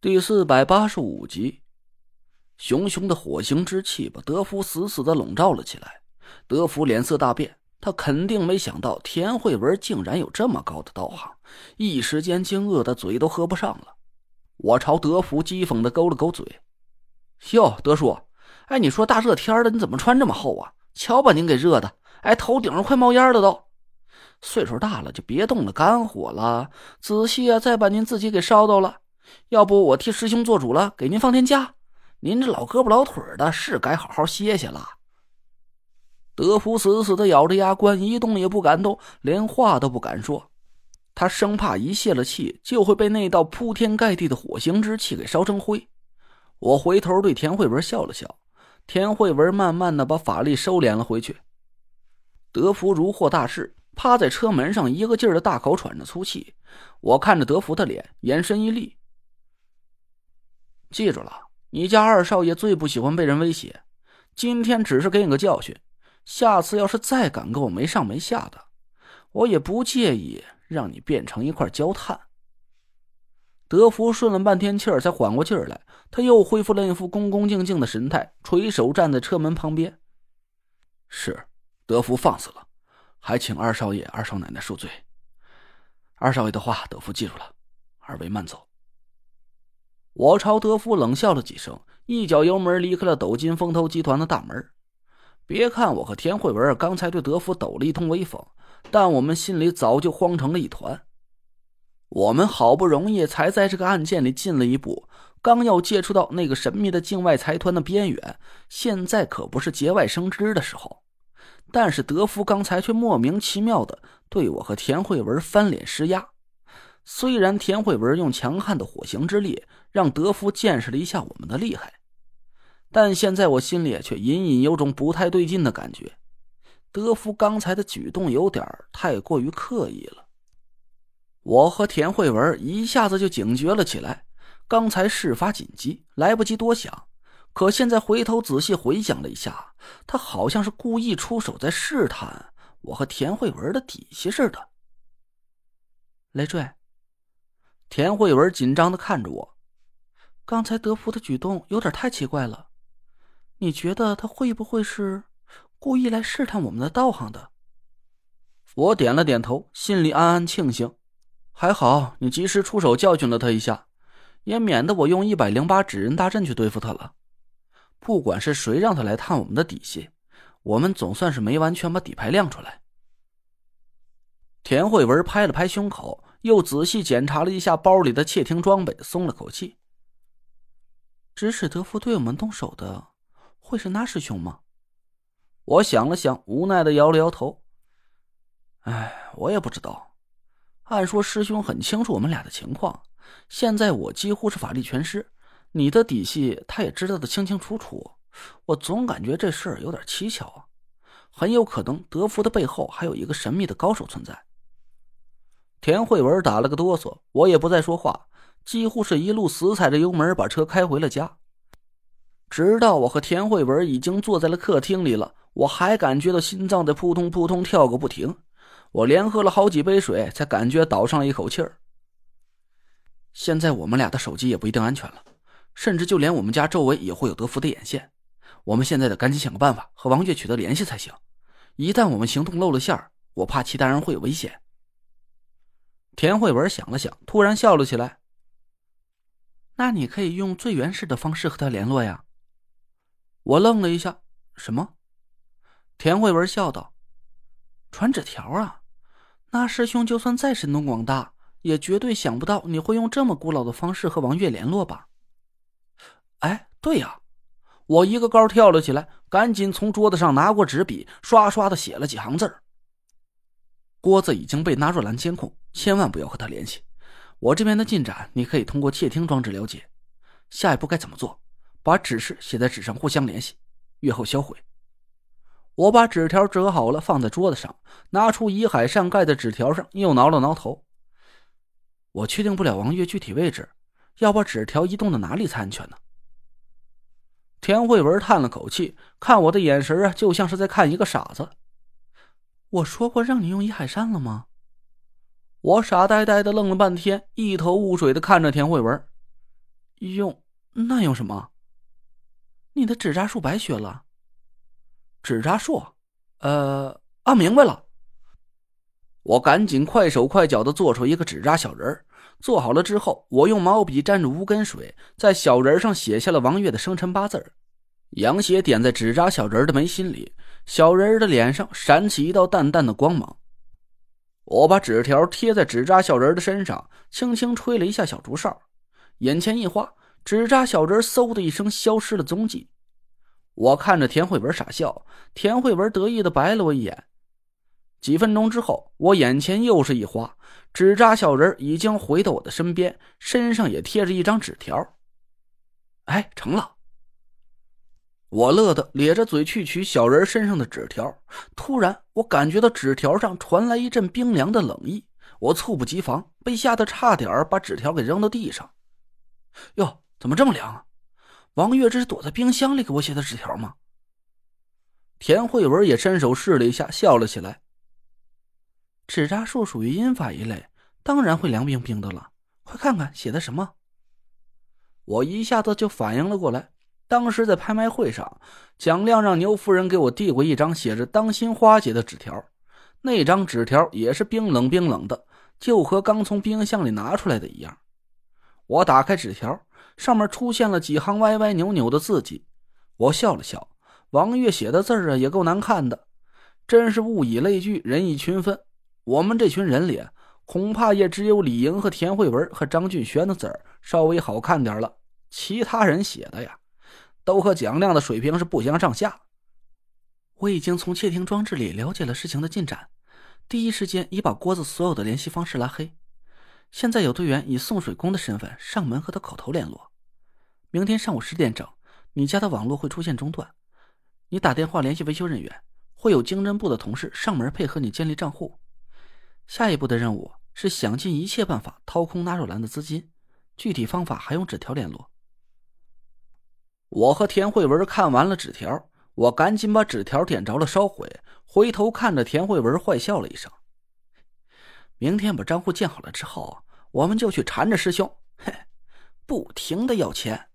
第四百八十五集，熊熊的火星之气把德福死死的笼罩了起来。德福脸色大变，他肯定没想到田慧文竟然有这么高的道行，一时间惊愕的嘴都合不上了。我朝德福讥讽的勾了勾嘴：“哟，德叔，哎，你说大热天的，你怎么穿这么厚啊？瞧把您给热的，哎，头顶上快冒烟了都。岁数大了就别动了肝火了，仔细啊，再把您自己给烧到了。”要不我替师兄做主了，给您放天假。您这老胳膊老腿的，是该好好歇歇了。德福死死的咬着牙关，一动也不敢动，连话都不敢说。他生怕一泄了气，就会被那道铺天盖地的火星之气给烧成灰。我回头对田慧文笑了笑，田慧文慢慢的把法力收敛了回去。德福如获大赦，趴在车门上，一个劲儿的大口喘着粗气。我看着德福的脸，眼神一厉。记住了，你家二少爷最不喜欢被人威胁。今天只是给你个教训，下次要是再敢跟我没上没下的，我也不介意让你变成一块焦炭。德福顺了半天气儿，才缓过劲儿来，他又恢复了一副恭恭敬敬的神态，垂手站在车门旁边。是，德福放肆了，还请二少爷、二少奶奶恕罪。二少爷的话，德福记住了。二位慢走。我朝德福冷笑了几声，一脚油门离开了斗金风投集团的大门。别看我和田慧文刚才对德福抖了一通威风，但我们心里早就慌成了一团。我们好不容易才在这个案件里进了一步，刚要接触到那个神秘的境外财团的边缘，现在可不是节外生枝的时候。但是德福刚才却莫名其妙的对我和田慧文翻脸施压。虽然田慧文用强悍的火星之力让德福见识了一下我们的厉害，但现在我心里却隐隐有种不太对劲的感觉。德福刚才的举动有点太过于刻意了。我和田慧文一下子就警觉了起来。刚才事发紧急，来不及多想，可现在回头仔细回想了一下，他好像是故意出手在试探我和田慧文的底细似的。累赘。田慧文紧张的看着我，刚才德福的举动有点太奇怪了，你觉得他会不会是故意来试探我们的道行的？我点了点头，心里暗暗庆幸，还好你及时出手教训了他一下，也免得我用一百零八纸人大阵去对付他了。不管是谁让他来探我们的底细，我们总算是没完全把底牌亮出来。田慧文拍了拍胸口。又仔细检查了一下包里的窃听装备，松了口气。指使德福对我们动手的，会是那师兄吗？我想了想，无奈的摇了摇头。哎，我也不知道。按说师兄很清楚我们俩的情况，现在我几乎是法力全失，你的底细他也知道的清清楚楚。我总感觉这事儿有点蹊跷啊，很有可能德福的背后还有一个神秘的高手存在。田慧文打了个哆嗦，我也不再说话，几乎是一路死踩着油门把车开回了家。直到我和田慧文已经坐在了客厅里了，我还感觉到心脏在扑通扑通跳个不停。我连喝了好几杯水，才感觉倒上了一口气儿。现在我们俩的手机也不一定安全了，甚至就连我们家周围也会有德福的眼线。我们现在得赶紧想个办法和王月取得联系才行。一旦我们行动露了馅儿，我怕其他人会有危险。田慧文想了想，突然笑了起来。那你可以用最原始的方式和他联络呀。我愣了一下，什么？田慧文笑道：“传纸条啊！那师兄就算再神通广大，也绝对想不到你会用这么古老的方式和王月联络吧？”哎，对呀！我一个高跳了起来，赶紧从桌子上拿过纸笔，刷刷的写了几行字儿。郭子已经被纳若兰监控，千万不要和他联系。我这边的进展，你可以通过窃听装置了解。下一步该怎么做？把指示写在纸上，互相联系，月后销毁。我把纸条折好了，放在桌子上，拿出以海上盖的纸条上，又挠了挠头。我确定不了王月具体位置，要把纸条移动到哪里才安全呢？田慧文叹了口气，看我的眼神啊，就像是在看一个傻子。我说过让你用伊海山了吗？我傻呆呆的愣了半天，一头雾水的看着田慧文。用那用什么？你的纸扎术白学了。纸扎术？呃，啊，明白了。我赶紧快手快脚的做出一个纸扎小人做好了之后，我用毛笔沾着无根水，在小人上写下了王月的生辰八字羊血点在纸扎小人的眉心里，小人的脸上闪起一道淡淡的光芒。我把纸条贴在纸扎小人的身上，轻轻吹了一下小竹哨，眼前一花，纸扎小人嗖的一声消失了踪迹。我看着田慧文傻笑，田慧文得意的白了我一眼。几分钟之后，我眼前又是一花，纸扎小人已经回到我的身边，身上也贴着一张纸条。哎，成了！我乐得咧着嘴去取小人身上的纸条，突然我感觉到纸条上传来一阵冰凉的冷意，我猝不及防，被吓得差点把纸条给扔到地上。哟，怎么这么凉啊？王月这是躲在冰箱里给我写的纸条吗？田慧文也伸手试了一下，笑了起来。纸扎术属于阴法一类，当然会凉冰冰的了。快看看写的什么！我一下子就反应了过来。当时在拍卖会上，蒋亮让牛夫人给我递过一张写着“当心花姐”的纸条，那张纸条也是冰冷冰冷的，就和刚从冰箱里拿出来的一样。我打开纸条。上面出现了几行歪歪扭扭的字迹，我笑了笑。王月写的字啊，也够难看的，真是物以类聚，人以群分。我们这群人里，恐怕也只有李莹和田慧文和张俊轩的字儿稍微好看点了，其他人写的呀，都和蒋亮的水平是不相上下。我已经从窃听装置里了解了事情的进展，第一时间已把郭子所有的联系方式拉黑。现在有队员以送水工的身份上门和他口头联络。明天上午十点整，你家的网络会出现中断，你打电话联系维修人员，会有经侦部的同事上门配合你建立账户。下一步的任务是想尽一切办法掏空纳若兰的资金，具体方法还用纸条联络。我和田慧文看完了纸条，我赶紧把纸条点着了烧毁，回头看着田慧文坏笑了一声。明天把账户建好了之后，我们就去缠着师兄，嘿，不停的要钱。